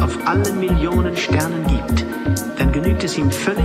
Auf allen Millionen Sternen gibt, dann genügt es ihm völlig,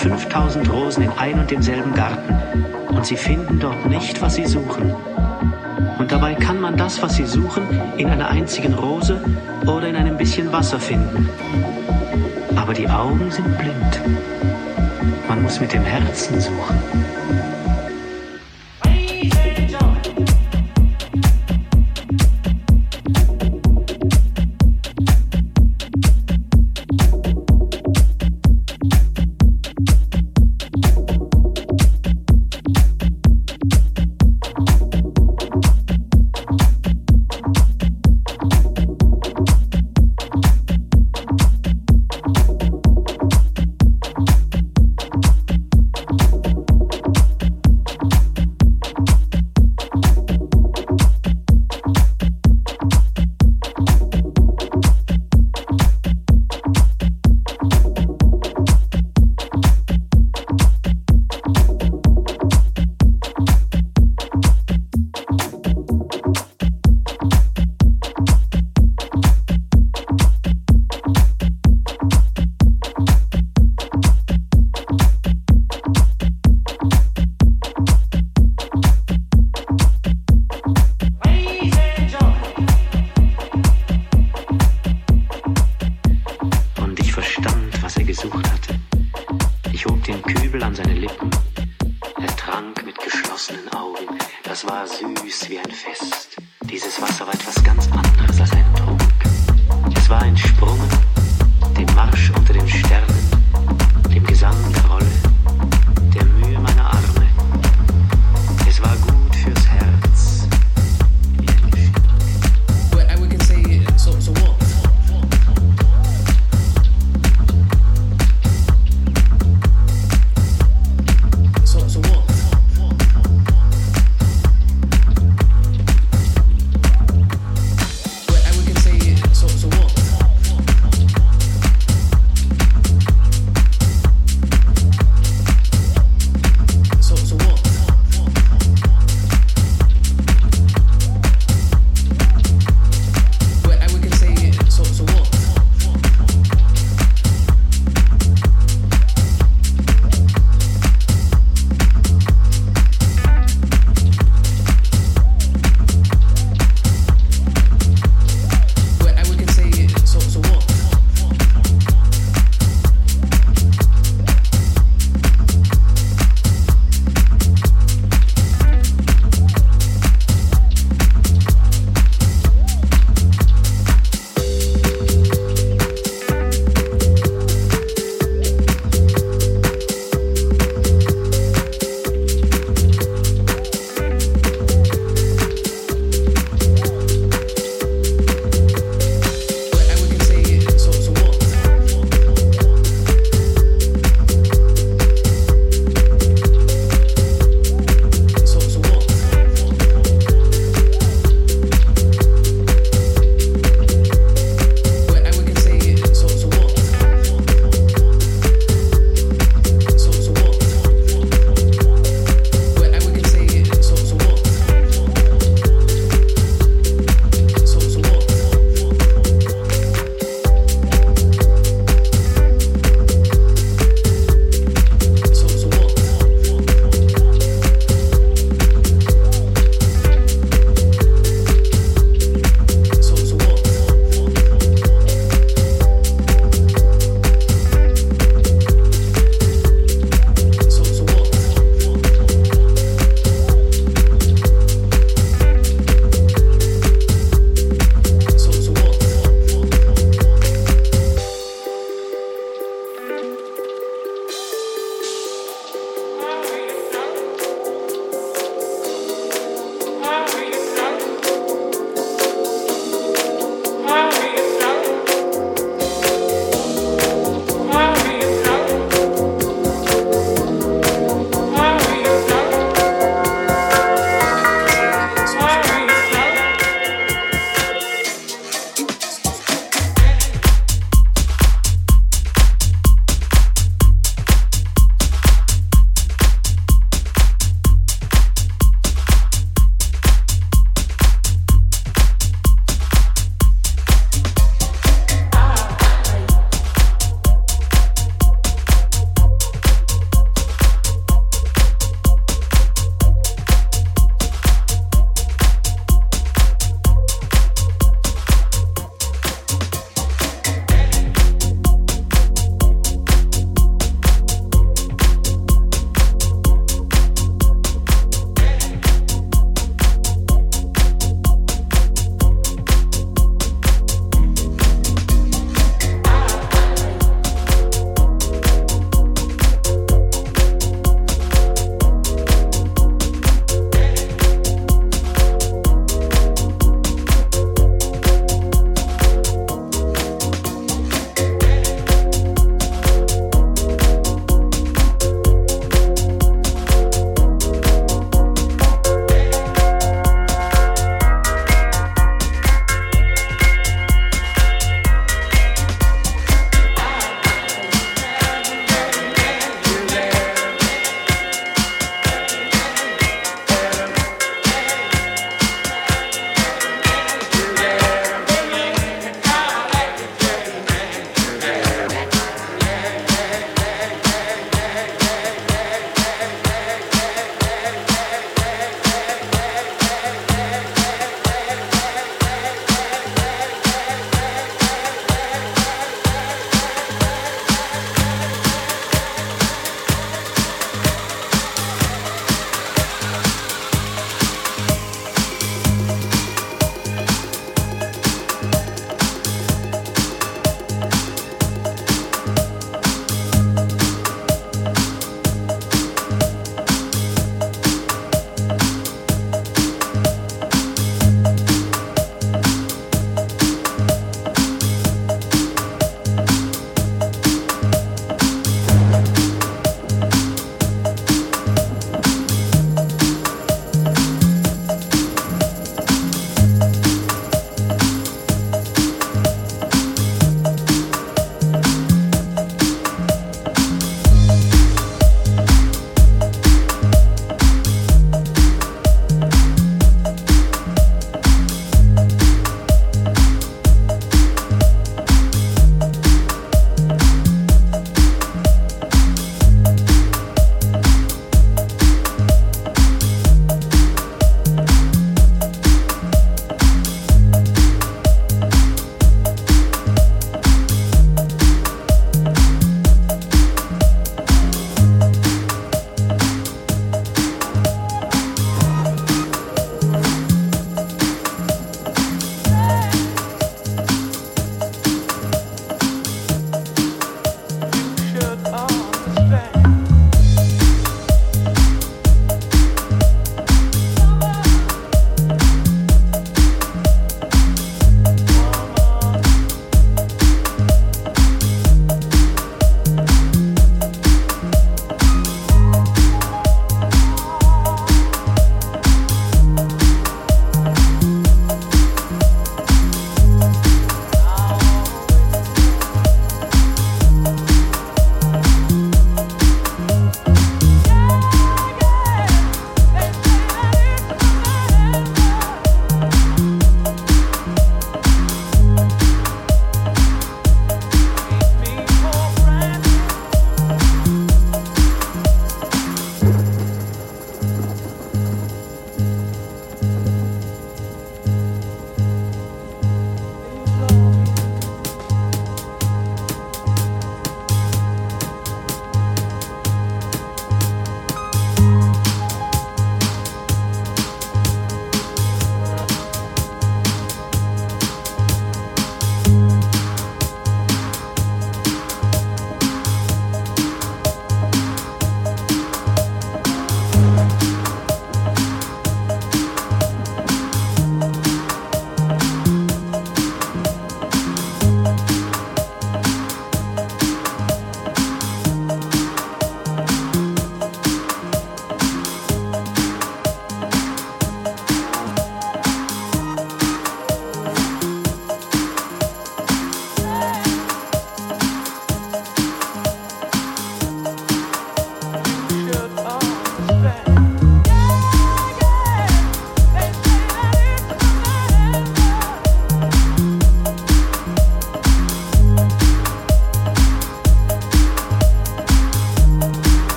5000 Rosen in ein und demselben Garten und sie finden dort nicht, was sie suchen. Und dabei kann man das, was sie suchen, in einer einzigen Rose oder in einem bisschen Wasser finden. Aber die Augen sind blind. Man muss mit dem Herzen suchen.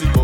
honestly,